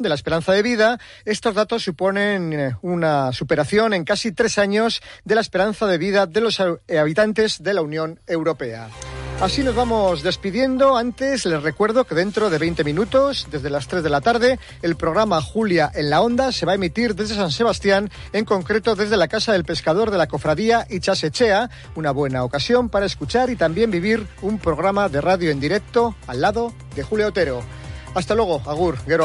de la esperanza de vida, estos datos suponen eh, una superación en casi tres años de la esperanza de vida de los habitantes de la Unión Europea. Así nos vamos despidiendo. Antes les recuerdo que dentro de 20 minutos, desde las 3 de la tarde, el programa Julia en la Onda se va a emitir desde San Sebastián, en concreto desde la Casa del Pescador de la Cofradía Ichasechea, una buena ocasión para escuchar y también vivir un programa de radio en directo al lado de Julio Otero. Hasta luego, Agur, Guero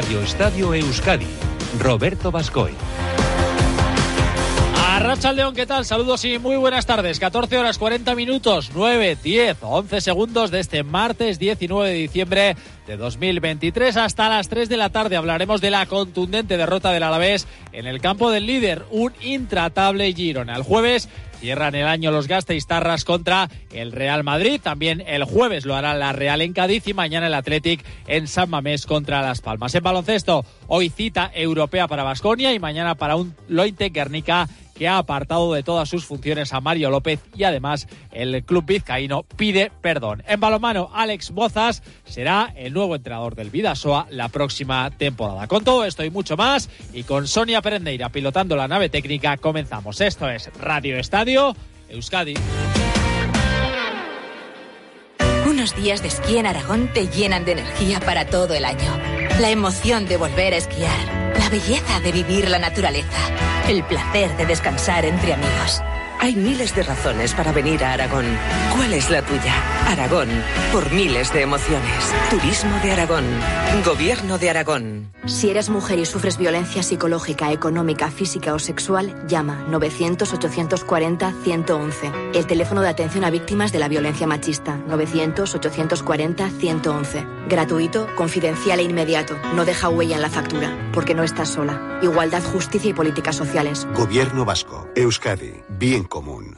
Radio Estadio Euskadi, Roberto Bascoy. Arracha León, ¿qué tal? Saludos y muy buenas tardes. 14 horas 40 minutos, 9, 10, 11 segundos de este martes 19 de diciembre de 2023 hasta las 3 de la tarde. Hablaremos de la contundente derrota del Alavés en el campo del líder, un intratable Girona. El jueves Cierran el año los Tarras contra el Real Madrid. También el jueves lo hará la Real en Cádiz y mañana el Athletic en San Mamés contra Las Palmas. En baloncesto, hoy cita europea para Basconia y mañana para un Lointe Guernica que ha apartado de todas sus funciones a Mario López y además el club vizcaíno pide perdón. En balomano, Alex Bozas será el nuevo entrenador del Vidasoa la próxima temporada. Con todo esto y mucho más y con Sonia Perendeira pilotando la nave técnica comenzamos. Esto es Radio Estadio Euskadi. Unos días de esquí en Aragón te llenan de energía para todo el año. La emoción de volver a esquiar, la belleza de vivir la naturaleza el placer de descansar entre amigos. Hay miles de razones para venir a Aragón. ¿Cuál es la tuya? Aragón, por miles de emociones. Turismo de Aragón. Gobierno de Aragón. Si eres mujer y sufres violencia psicológica, económica, física o sexual, llama 900-840-111. El teléfono de atención a víctimas de la violencia machista. 900-840-111. Gratuito, confidencial e inmediato. No deja huella en la factura, porque no estás sola. Igualdad, justicia y políticas sociales. Gobierno Vasco. Euskadi. Bien común.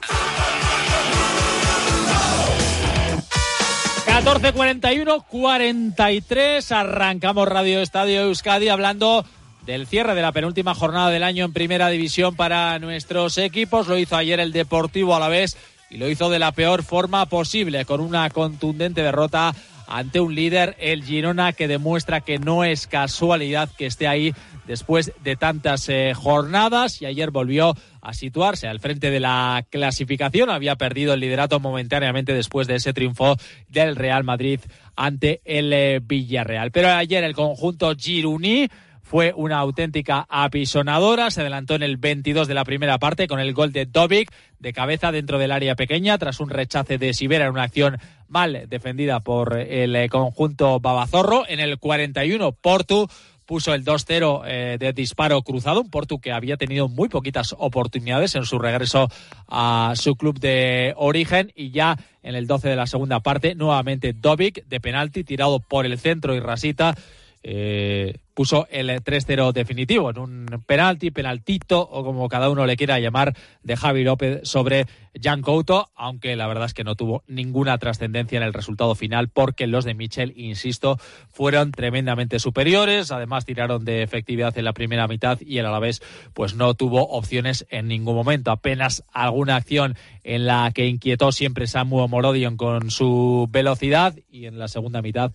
14.41, 43. Arrancamos Radio Estadio Euskadi hablando del cierre de la penúltima jornada del año en Primera División para nuestros equipos. Lo hizo ayer el Deportivo a la vez y lo hizo de la peor forma posible, con una contundente derrota ante un líder, el Girona, que demuestra que no es casualidad que esté ahí después de tantas eh, jornadas y ayer volvió a situarse al frente de la clasificación. Había perdido el liderato momentáneamente después de ese triunfo del Real Madrid ante el eh, Villarreal. Pero ayer el conjunto Giruní fue una auténtica apisonadora. Se adelantó en el 22 de la primera parte con el gol de Dobic de cabeza dentro del área pequeña tras un rechace de Sibera en una acción mal defendida por el eh, conjunto Babazorro. En el 41 Portu puso el 2-0 eh, de disparo cruzado, un Portu que había tenido muy poquitas oportunidades en su regreso a su club de origen y ya en el 12 de la segunda parte nuevamente Dovic de penalti tirado por el centro y Rasita eh, puso el 3-0 definitivo en un penalti, penaltito o como cada uno le quiera llamar de Javi López sobre Jan Couto, aunque la verdad es que no tuvo ninguna trascendencia en el resultado final porque los de Michel, insisto, fueron tremendamente superiores, además tiraron de efectividad en la primera mitad y el Alavés pues no tuvo opciones en ningún momento, apenas alguna acción en la que inquietó siempre Samu Morodion con su velocidad y en la segunda mitad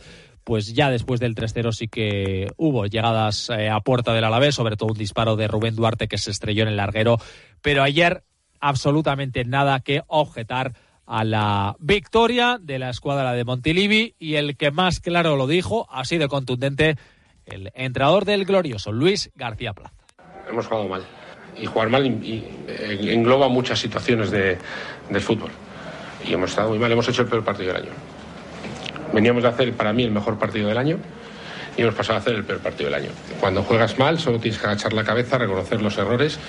pues ya después del 3-0 sí que hubo llegadas eh, a puerta del Alavés, sobre todo un disparo de Rubén Duarte que se estrelló en el larguero, pero ayer absolutamente nada que objetar a la victoria de la escuadra de Montilivi y el que más claro lo dijo, así de contundente, el entrenador del glorioso, Luis García Plaza. Hemos jugado mal y jugar mal engloba muchas situaciones de, del fútbol. Y hemos estado muy mal, hemos hecho el peor partido del año Veníamos de hacer para mí el mejor partido del año y hemos pasado a hacer el peor partido del año. Cuando juegas mal, solo tienes que agachar la cabeza, reconocer los errores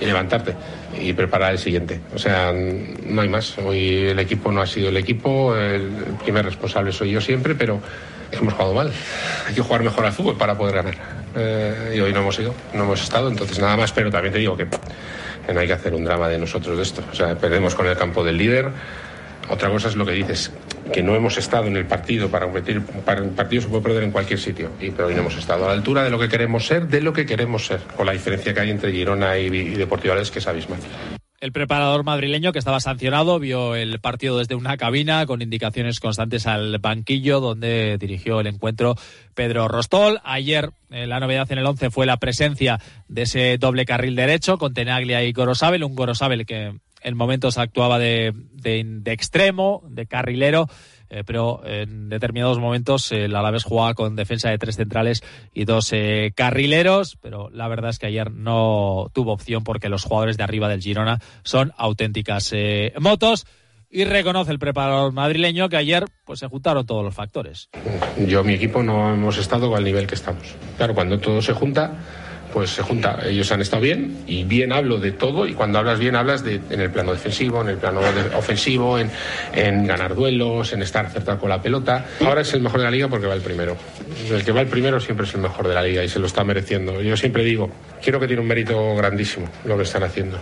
y levantarte y preparar el siguiente. O sea, no hay más. Hoy el equipo no ha sido el equipo, el primer responsable soy yo siempre, pero hemos jugado mal. Hay que jugar mejor al fútbol para poder ganar. Eh, y hoy no hemos ido, no hemos estado, entonces nada más, pero también te digo que no hay que hacer un drama de nosotros de esto. O sea, perdemos con el campo del líder otra cosa es lo que dices, que no hemos estado en el partido para competir. Para el partido se puede perder en cualquier sitio, y, pero hoy no hemos estado a la altura de lo que queremos ser, de lo que queremos ser, con la diferencia que hay entre Girona y, y Deportivo que es abismal. El preparador madrileño que estaba sancionado vio el partido desde una cabina con indicaciones constantes al banquillo donde dirigió el encuentro Pedro Rostol. Ayer eh, la novedad en el 11 fue la presencia de ese doble carril derecho con Tenaglia y Gorosabel, un Gorosabel que en momentos actuaba de, de extremo, de carrilero eh, pero en determinados momentos el Alavés jugaba con defensa de tres centrales y dos eh, carrileros, pero la verdad es que ayer no tuvo opción porque los jugadores de arriba del Girona son auténticas eh, motos y reconoce el preparador madrileño que ayer pues se juntaron todos los factores. Yo, mi equipo no hemos estado al nivel que estamos. Claro, cuando todo se junta, pues se junta. Ellos han estado bien y bien hablo de todo y cuando hablas bien hablas de, en el plano defensivo, en el plano ofensivo, en, en, ganar duelos, en estar acertado con la pelota. Ahora es el mejor de la liga porque va el primero. El que va el primero siempre es el mejor de la liga y se lo está mereciendo. Yo siempre digo, quiero que tiene un mérito grandísimo lo que están haciendo.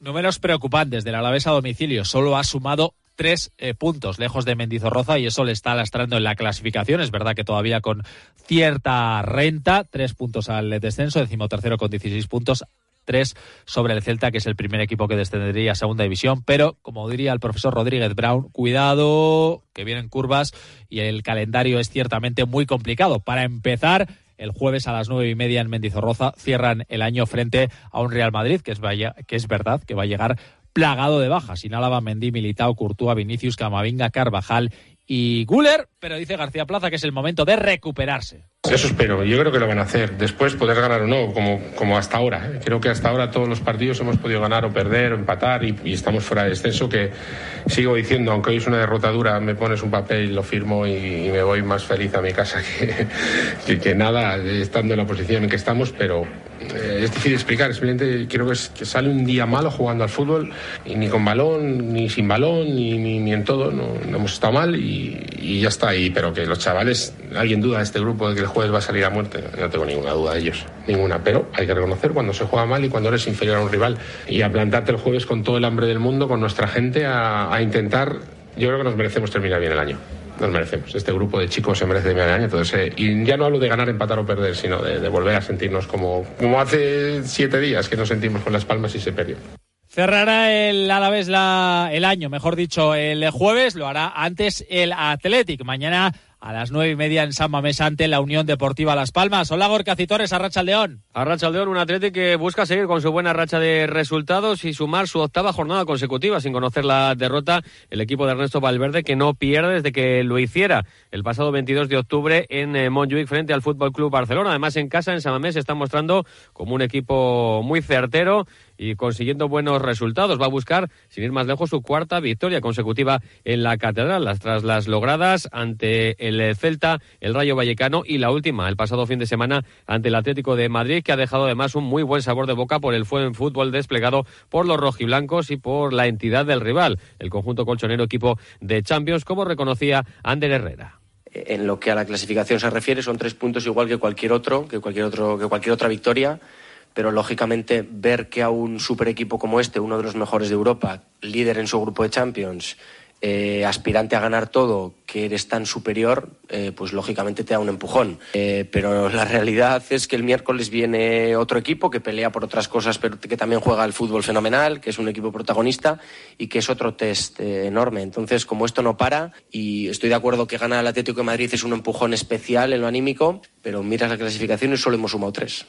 Números preocupantes del Alavés a domicilio. Solo ha sumado tres eh, puntos lejos de Mendizorroza y eso le está lastrando en la clasificación. Es verdad que todavía con cierta renta, tres puntos al descenso, decimotercero con 16 puntos, tres sobre el Celta, que es el primer equipo que descendería a segunda división. Pero, como diría el profesor Rodríguez Brown, cuidado, que vienen curvas y el calendario es ciertamente muy complicado. Para empezar, el jueves a las nueve y media en Mendizorroza cierran el año frente a un Real Madrid, que es, vaya, que es verdad que va a llegar plagado de bajas. Sin Álava, Mendy, Militao, Courtois, Vinicius, Camavinga, Carvajal y Guller, pero dice García Plaza que es el momento de recuperarse. Eso espero, yo creo que lo van a hacer. Después poder ganar o no, como, como hasta ahora. ¿eh? Creo que hasta ahora todos los partidos hemos podido ganar o perder o empatar y, estamos fuera de descenso. Que sigo diciendo, aunque hoy es una derrota dura, me pones un papel, lo firmo y, y me voy más feliz a mi casa que, que, que, nada, estando en la posición en que estamos. Pero eh, es difícil explicar. Simplemente creo que, es, que sale un día malo jugando al fútbol y ni con balón, ni sin balón, ni, ni, ni en todo. No, hemos estado mal y, ya está. Y, pero que los chavales, alguien duda de este grupo de que el jueves va a salir a muerte. No tengo ninguna duda de ellos, ninguna. Pero hay que reconocer cuando se juega mal y cuando eres inferior a un rival. Y a plantarte el jueves con todo el hambre del mundo, con nuestra gente, a intentar. Yo creo que nos merecemos terminar bien el año. Nos merecemos. Este grupo de chicos se merece el año. Entonces, eh, y ya no hablo de ganar, empatar o perder, sino de, de volver a sentirnos como, como hace siete días que nos sentimos con las palmas y se perdió. Cerrará el Alavés la, el año, mejor dicho, el jueves, lo hará antes el Athletic. Mañana a las nueve y media en San Mamés ante la Unión Deportiva Las Palmas. Hola Gorka Citores, Arracha León. Arracha León, un atleta que busca seguir con su buena racha de resultados y sumar su octava jornada consecutiva sin conocer la derrota. El equipo de Ernesto Valverde que no pierde desde que lo hiciera el pasado 22 de octubre en eh, Montjuic frente al Fútbol Club Barcelona. Además en casa en San Mamés se está mostrando como un equipo muy certero y consiguiendo buenos resultados. Va a buscar, sin ir más lejos, su cuarta victoria consecutiva en la Catedral, tras las logradas ante el Celta, el Rayo Vallecano y la última, el pasado fin de semana, ante el Atlético de Madrid, que ha dejado además un muy buen sabor de boca por el fútbol desplegado por los rojiblancos y por la entidad del rival, el conjunto colchonero equipo de Champions, como reconocía Ander Herrera en lo que a la clasificación se refiere son tres puntos igual que cualquier otro, que cualquier otro, que cualquier otra victoria pero lógicamente ver que a un super equipo como este, uno de los mejores de Europa, líder en su grupo de Champions, eh, aspirante a ganar todo, que eres tan superior, eh, pues lógicamente te da un empujón. Eh, pero la realidad es que el miércoles viene otro equipo que pelea por otras cosas, pero que también juega al fútbol fenomenal, que es un equipo protagonista y que es otro test enorme. Entonces, como esto no para, y estoy de acuerdo que ganar el Atlético de Madrid es un empujón especial en lo anímico, pero miras la clasificación y solo hemos sumado tres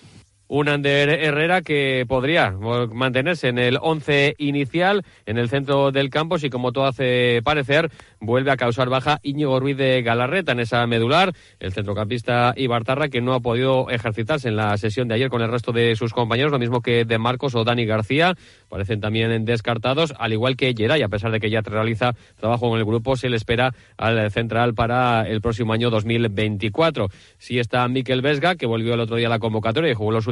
un Ander Herrera que podría mantenerse en el once inicial en el centro del campo si como todo hace parecer vuelve a causar baja Íñigo Ruiz de Galarreta en esa medular. El centrocampista Ibartarra que no ha podido ejercitarse en la sesión de ayer con el resto de sus compañeros lo mismo que de Marcos o Dani García parecen también descartados al igual que Geray a pesar de que ya realiza trabajo con el grupo se le espera al central para el próximo año 2024 si está Miquel Vesga que volvió el otro día a la convocatoria y jugó los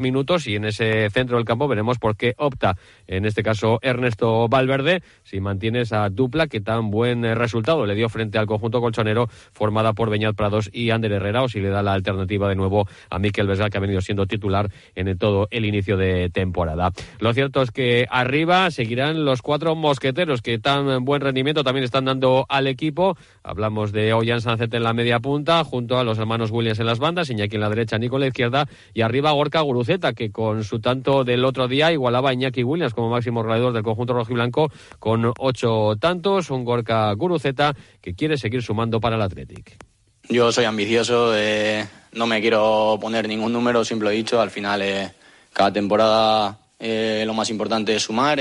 minutos y en ese centro del campo veremos por qué opta, en este caso Ernesto Valverde, si mantiene esa dupla que tan buen resultado le dio frente al conjunto colchonero formada por Beñat Prados y Ander Herrera o si le da la alternativa de nuevo a Miquel Vesga que ha venido siendo titular en todo el inicio de temporada. Lo cierto es que arriba seguirán los cuatro mosqueteros que tan buen rendimiento también están dando al equipo. Hablamos de Ollán Sancet en la media punta junto a los hermanos Williams en las bandas, Iñaki en la derecha, Nico en la izquierda y arriba Gorka Guruceta, que con su tanto del otro día igualaba a Iñaki Williams como máximo goleador del conjunto rojiblanco con ocho tantos. Un Gorka Guruceta que quiere seguir sumando para el Athletic. Yo soy ambicioso, eh, no me quiero poner ningún número, siempre lo he dicho, al final eh, cada temporada eh, lo más importante es sumar.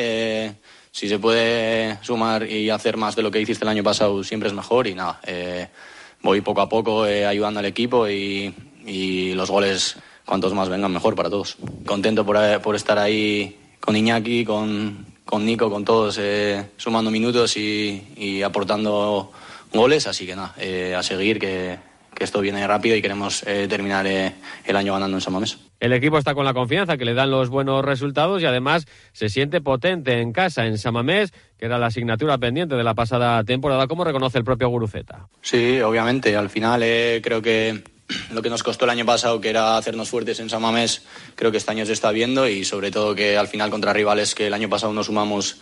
si se puede sumar y hacer más de lo que hiciste el año pasado, siempre es mejor y nada, voy poco a poco ayudando al equipo y, los goles, cuantos más vengan, mejor para todos. Contento por, estar ahí con Iñaki, con, con Nico, con todos, sumando minutos y aportando goles, así que nada, eh, a seguir que, esto viene rápido y queremos eh, terminar eh, el año ganando en San Mamés. El equipo está con la confianza que le dan los buenos resultados y además se siente potente en casa, en Samamés, que era la asignatura pendiente de la pasada temporada, como reconoce el propio Guruceta. Sí, obviamente. Al final creo que lo que nos costó el año pasado, que era hacernos fuertes en Samamés, creo que este año se está viendo y sobre todo que al final contra rivales que el año pasado no sumamos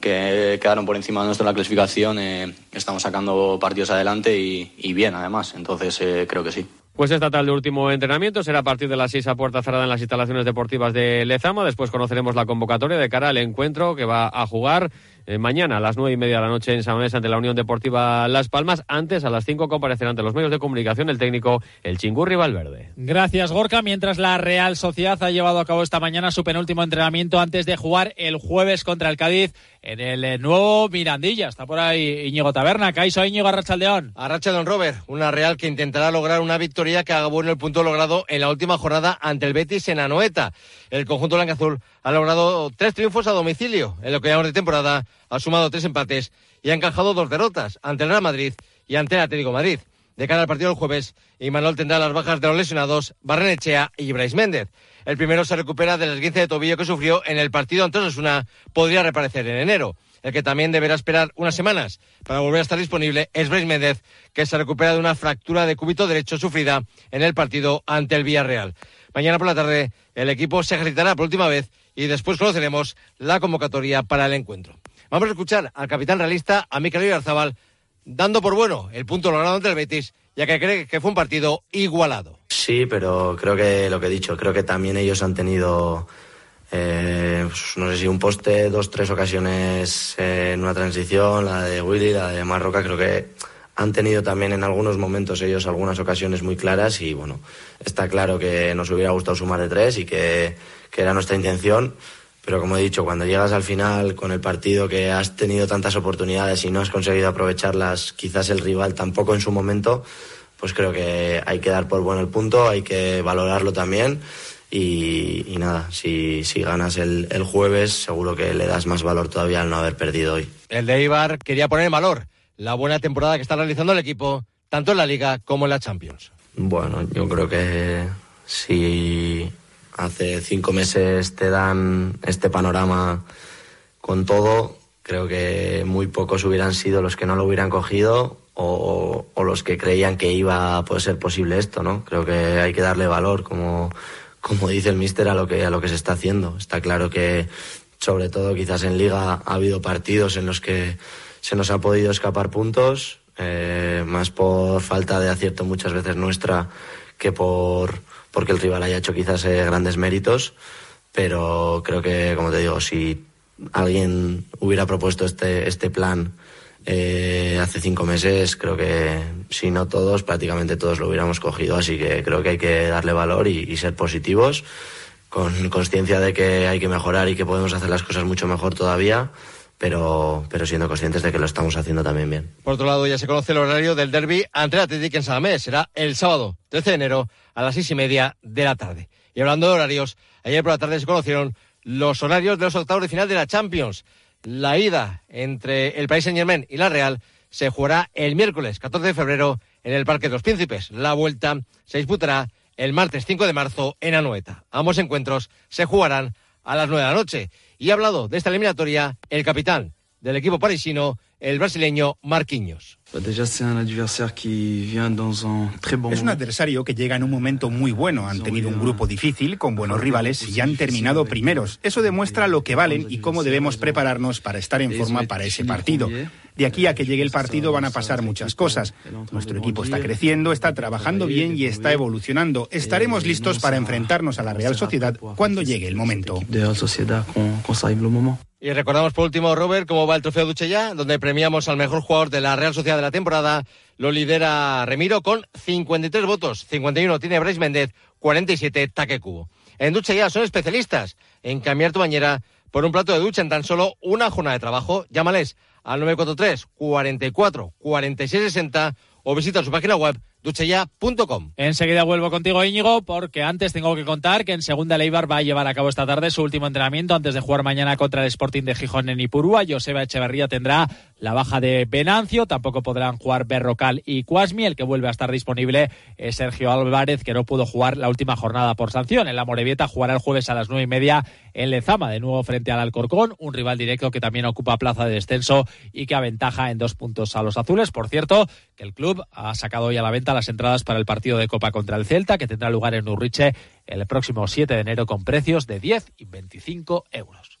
que quedaron por encima de nuestra la clasificación, eh, estamos sacando partidos adelante y, bien además, entonces eh, creo que sí. Pues esta tarde último entrenamiento será a partir de las seis a puerta cerrada en las instalaciones deportivas de Lezama. Después conoceremos la convocatoria de cara al encuentro que va a jugar eh, mañana a las nueve y media de la noche en San Mamés ante la Unión Deportiva Las Palmas. Antes, a las cinco, comparecerá ante los medios de comunicación el técnico El Chingurri Valverde. Gracias, Gorka. Mientras la Real Sociedad ha llevado a cabo esta mañana su penúltimo entrenamiento antes de jugar el jueves contra el Cádiz en el eh, nuevo Mirandilla. Está por ahí Íñigo Taberna. Caiso Íñigo Arrachaldeón. Arrachaldeón Robert. Una Real que intentará lograr una victoria que haga bueno el punto logrado en la última jornada ante el Betis en Anoeta. El conjunto blanca-azul ha logrado tres triunfos a domicilio en lo que llamamos de temporada ha sumado tres empates y ha encajado dos derrotas ante el Real Madrid y ante el Atlético Madrid. De cara al partido del jueves, Imanol tendrá las bajas de los lesionados Barrenechea y Brais Méndez. El primero se recupera del esguince de tobillo que sufrió en el partido ante Osasuna. Podría reaparecer en enero. El que también deberá esperar unas semanas para volver a estar disponible es Brais Méndez, que se recupera de una fractura de cúbito derecho sufrida en el partido ante el Villarreal. Mañana por la tarde el equipo se ejercitará por última vez y después conoceremos la convocatoria para el encuentro. Vamos a escuchar al capitán realista, a Mikel Arzabal, dando por bueno el punto logrado ante el Betis, ya que cree que fue un partido igualado. Sí, pero creo que lo que he dicho, creo que también ellos han tenido, eh, pues, no sé si un poste, dos, tres ocasiones en una transición, la de Willy, la de Marroca, creo que han tenido también en algunos momentos ellos algunas ocasiones muy claras y bueno, está claro que nos hubiera gustado sumar de tres y que, que era nuestra intención pero como he dicho, cuando llegas al final con el partido que has tenido tantas oportunidades y no has conseguido aprovecharlas, quizás el rival tampoco en su momento, pues creo que hay que dar por bueno el punto, hay que valorarlo también. Y, nada, si, si ganas el, el, jueves, seguro que le das más valor todavía al no haber perdido hoy. El de Ibar quería poner en valor la buena temporada que está realizando el equipo, tanto en la Liga como en la Champions. Bueno, yo creo que si hace cinco meses te dan este panorama con todo, creo que muy pocos hubieran sido los que no lo hubieran cogido o, los que creían que iba a poder ser posible esto, ¿no? Creo que hay que darle valor, como, como dice el míster, a lo que a lo que se está haciendo. Está claro que, sobre todo, quizás en Liga ha habido partidos en los que se nos ha podido escapar puntos, eh, más por falta de acierto muchas veces nuestra que por porque el rival haya hecho quizás eh, grandes méritos, pero creo que, como te digo, si alguien hubiera propuesto este, este plan eh, hace cinco meses, creo que si no todos, prácticamente todos lo hubiéramos cogido, así que creo que hay que darle valor y, ser positivos, con conciencia de que hay que mejorar y que podemos hacer las cosas mucho mejor todavía. Pero, pero siendo conscientes de que lo estamos haciendo también bien. Por otro lado, ya se conoce el horario del derby ante el Atlético en Salamés. Será el sábado 13 de enero a las seis y media de la tarde. Y hablando de horarios, ayer por la tarde se conocieron los horarios de los octavos de final de la Champions. La ida entre el País Saint Germain y la Real se jugará el miércoles 14 de febrero en el Parque de los Príncipes. La vuelta se disputará el martes 5 de marzo en Anoeta. Ambos encuentros se jugarán a las 9 de la noche. Y ha hablado de esta eliminatoria el capitán del equipo parisino, el brasileño Marquinhos. Es un adversario que llega en un momento muy bueno. Han tenido un grupo difícil, con buenos rivales y han terminado primeros. Eso demuestra lo que valen y cómo debemos prepararnos para estar en forma para ese partido. De aquí a que llegue el partido van a pasar muchas cosas. Nuestro equipo está creciendo, está trabajando bien y está evolucionando. Estaremos listos para enfrentarnos a la Real Sociedad cuando llegue el momento. Y recordamos por último, Robert, cómo va el trofeo Duchella, donde premiamos al mejor jugador de la Real Sociedad de la temporada. Lo lidera Remiro con 53 votos. 51 tiene Brais Méndez, 47 Taque Cubo. En Duchella son especialistas en cambiar tu bañera por un plato de ducha en tan solo una jornada de trabajo. Llámales al 943 44 46 60 o visita su página web duchella.com. Enseguida vuelvo contigo, Íñigo, porque antes tengo que contar que en segunda Leibar va a llevar a cabo esta tarde su último entrenamiento antes de jugar mañana contra el Sporting de Gijón en Ipurúa. Joseba Echeverría tendrá la baja de Venancio, tampoco podrán jugar Berrocal y Cuasmi. El que vuelve a estar disponible es Sergio Álvarez, que no pudo jugar la última jornada por sanción. En la Morevieta jugará el jueves a las nueve y media en Lezama, de nuevo frente al Alcorcón, un rival directo que también ocupa plaza de descenso y que aventaja en dos puntos a los azules. Por cierto, que el club ha sacado hoy a la venta las entradas para el partido de Copa contra el Celta, que tendrá lugar en Urriche el próximo 7 de enero con precios de 10 y 25 euros.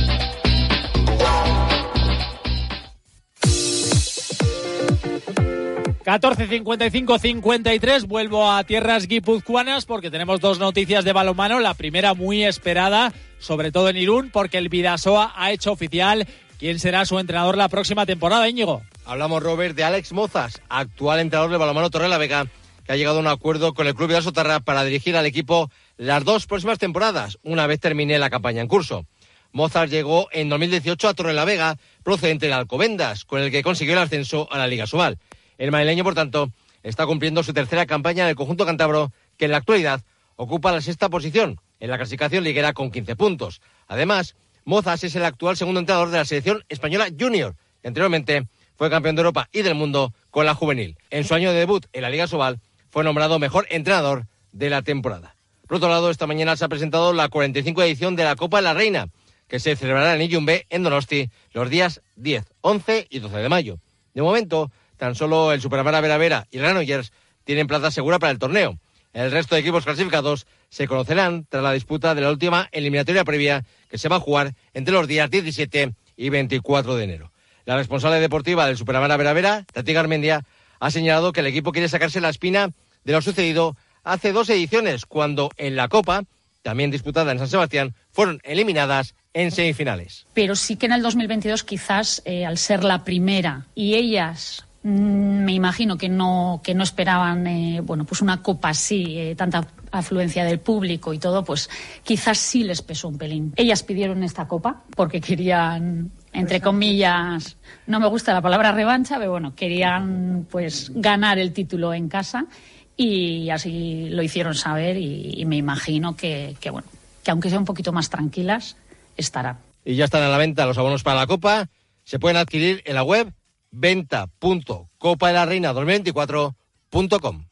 14.55-53, vuelvo a tierras guipuzcoanas porque tenemos dos noticias de balonmano. La primera muy esperada, sobre todo en Irún, porque el Vidasoa ha hecho oficial quién será su entrenador la próxima temporada, Íñigo. Hablamos, Robert, de Alex Mozas, actual entrenador de balonmano Torre la Vega, que ha llegado a un acuerdo con el club de Sotarra para dirigir al equipo las dos próximas temporadas, una vez termine la campaña en curso. Mozart llegó en 2018 a Torre Vega, procedente de Alcobendas, con el que consiguió el ascenso a la Liga Subal. El madrileño, por tanto, está cumpliendo su tercera campaña en el conjunto cántabro, que en la actualidad ocupa la sexta posición en la clasificación liguera con 15 puntos. Además, Mozas es el actual segundo entrenador de la selección española junior. Anteriormente fue campeón de Europa y del mundo con la juvenil. En su año de debut en la Liga Sobal fue nombrado mejor entrenador de la temporada. Por otro lado, esta mañana se ha presentado la 45 edición de la Copa de la Reina, que se celebrará en Iyumbe, en Donosti, los días 10, 11 y 12 de mayo. De momento, Tan solo el Superamara Vera Vera y Granollers tienen plaza segura para el torneo. El resto de equipos clasificados se conocerán tras la disputa de la última eliminatoria previa que se va a jugar entre los días 17 y 24 de enero. La responsable deportiva del Superamara Vera Vera, Tati Garmendia, ha señalado que el equipo quiere sacarse la espina de lo sucedido hace dos ediciones, cuando en la Copa, también disputada en San Sebastián, fueron eliminadas en semifinales. Pero sí que en el 2022 quizás, eh, al ser la primera y ellas me imagino que no, que no esperaban eh, bueno, pues una copa así, eh, tanta afluencia del público y todo, pues quizás sí les pesó un pelín. Ellas pidieron esta copa porque querían, entre comillas, no me gusta la palabra revancha, pero bueno, querían pues ganar el título en casa y así lo hicieron saber y, me imagino que, que, bueno, que aunque sean un poquito más tranquilas, estarán. Y ya están a la venta los abonos para la copa, se pueden adquirir en la web venta.copadelarreina2024.com.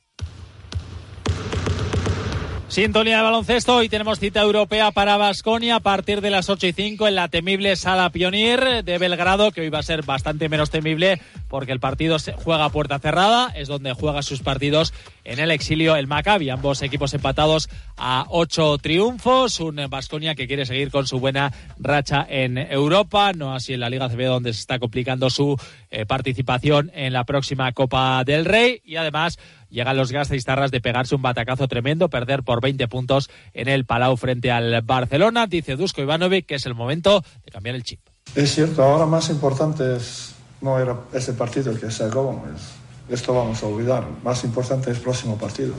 Sintonía de baloncesto, hoy tenemos cita europea para Basconia a partir de las 8 y 5 en la temible Sala Pionier de Belgrado, que hoy va a ser bastante menos temible porque el partido se juega a puerta cerrada, es donde juega sus partidos en el exilio el Maccabi, ambos equipos empatados a ocho triunfos, un Basconia que quiere seguir con su buena racha en Europa, no así en la Liga CB donde se está complicando su eh, participación en la próxima Copa del Rey y además llegan los gastistarras de pegarse un batacazo tremendo, perder por 20 puntos en el Palau frente al Barcelona. Dice Dusko Ivanovic que es el momento de cambiar el chip. Es cierto, ahora más importante es, no era ese partido el que se acabó, esto vamos a olvidar. Más importante es el próximo partido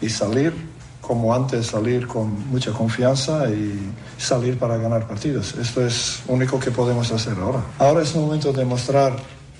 y salir como antes, salir con mucha confianza y salir para ganar partidos. Esto es lo único que podemos hacer ahora. Ahora es el momento de mostrar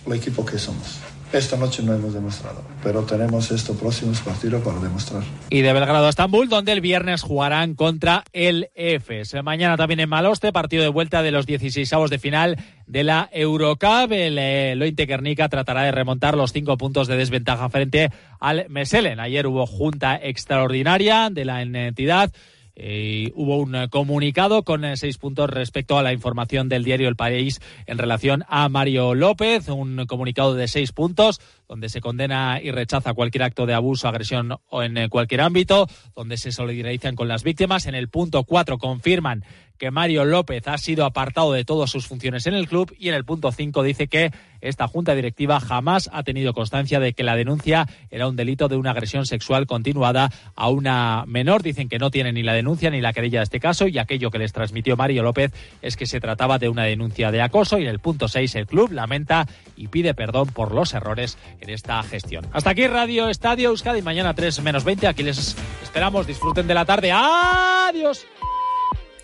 el equipo que somos esta noche no hemos demostrado, pero tenemos estos próximos partidos para demostrar. Y de Belgrado a Estambul, donde el viernes jugarán contra el EFES. Mañana también en Maloste, partido de vuelta de los 16 de final de la Eurocup. El eh, Lointe tratará de remontar los cinco puntos de desventaja frente al Meselen. Ayer hubo junta extraordinaria de la entidad eh, hubo un eh, comunicado con eh, seis puntos respecto a la información del diario El País en relación a Mario López, un comunicado de seis puntos donde se condena y rechaza cualquier acto de abuso, agresión o en cualquier ámbito, donde se solidarizan con las víctimas. En el punto cuatro confirman que Mario López ha sido apartado de todas sus funciones en el club y en el punto 5 dice que esta junta directiva jamás ha tenido constancia de que la denuncia era un delito de una agresión sexual continuada a una menor. Dicen que no tienen ni la denuncia ni la querella de este caso y aquello que les transmitió Mario López es que se trataba de una denuncia de acoso y en el punto 6 el club lamenta y pide perdón por los errores en esta gestión. Hasta aquí Radio Estadio Euskadi, mañana 3 menos 20. Aquí les esperamos, disfruten de la tarde. Adiós.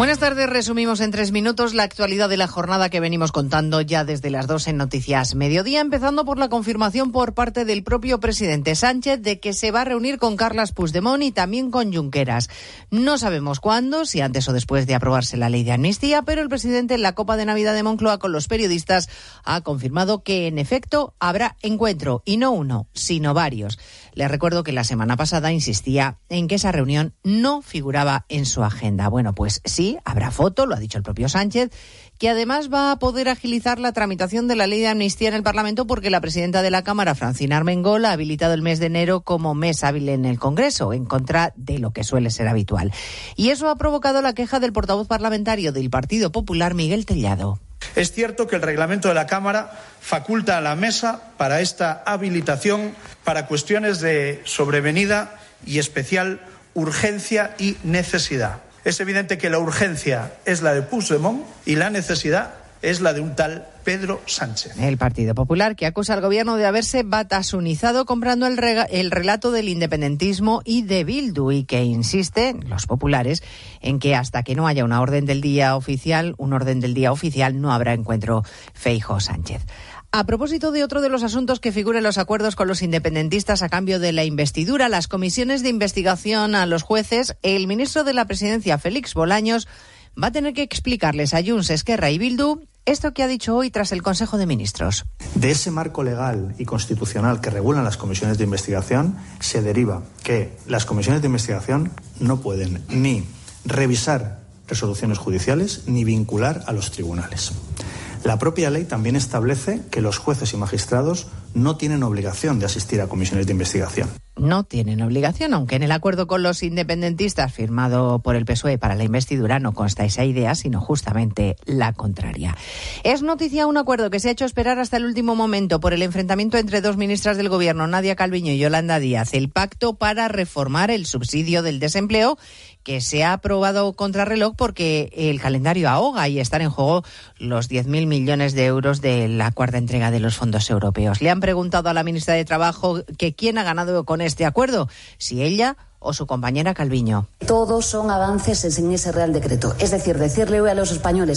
Buenas tardes. Resumimos en tres minutos la actualidad de la jornada que venimos contando ya desde las dos en Noticias Mediodía, empezando por la confirmación por parte del propio presidente Sánchez de que se va a reunir con Carlas Puigdemont y también con Junqueras. No sabemos cuándo, si antes o después de aprobarse la ley de amnistía, pero el presidente en la Copa de Navidad de Moncloa con los periodistas ha confirmado que en efecto habrá encuentro y no uno, sino varios. Les recuerdo que la semana pasada insistía en que esa reunión no figuraba en su agenda. Bueno, pues sí, habrá foto, lo ha dicho el propio Sánchez, que además va a poder agilizar la tramitación de la ley de amnistía en el Parlamento porque la presidenta de la Cámara, Francina Armengol, ha habilitado el mes de enero como mes hábil en el Congreso, en contra de lo que suele ser habitual. Y eso ha provocado la queja del portavoz parlamentario del Partido Popular, Miguel Tellado. Es cierto que el reglamento de la Cámara faculta a la mesa para esta habilitación para cuestiones de sobrevenida y especial urgencia y necesidad. Es evidente que la urgencia es la de Puigdemont y la necesidad es la de un tal Pedro Sánchez. El Partido Popular, que acusa al gobierno de haberse batasunizado comprando el, el, relato del independentismo y de Bildu y que insiste, los populares, en que hasta que no haya una orden del día oficial, un orden del día oficial, no habrá encuentro Feijo Sánchez. A propósito de otro de los asuntos que figuran en los acuerdos con los independentistas a cambio de la investidura, las comisiones de investigación a los jueces, el ministro de la Presidencia, Félix Bolaños, va a tener que explicarles a Junts, Esquerra y Bildu esto que ha dicho hoy tras el Consejo de Ministros. De ese marco legal y constitucional que regulan las comisiones de investigación se deriva que las comisiones de investigación no pueden ni revisar resoluciones judiciales ni vincular a los tribunales. La propia ley también establece que los jueces y magistrados no tienen obligación de asistir a comisiones de investigación. No tienen obligación, aunque en el acuerdo con los independentistas firmado por el PSOE para la investidura no consta esa idea, sino justamente la contraria. Es noticia un acuerdo que se ha hecho esperar hasta el último momento por el enfrentamiento entre dos ministras del Gobierno, Nadia Calviño y Yolanda Díaz, el pacto para reformar el subsidio del desempleo que se ha aprobado contrarreloj porque el calendario ahoga y están en juego los 10.000 millones de euros de la cuarta entrega de los fondos europeos. Le han preguntado a la ministra de Trabajo que quién ha ganado con este acuerdo, si ella o su compañera Calviño. Todos son avances en ese Real Decreto. Es decir, decirle hoy a los españoles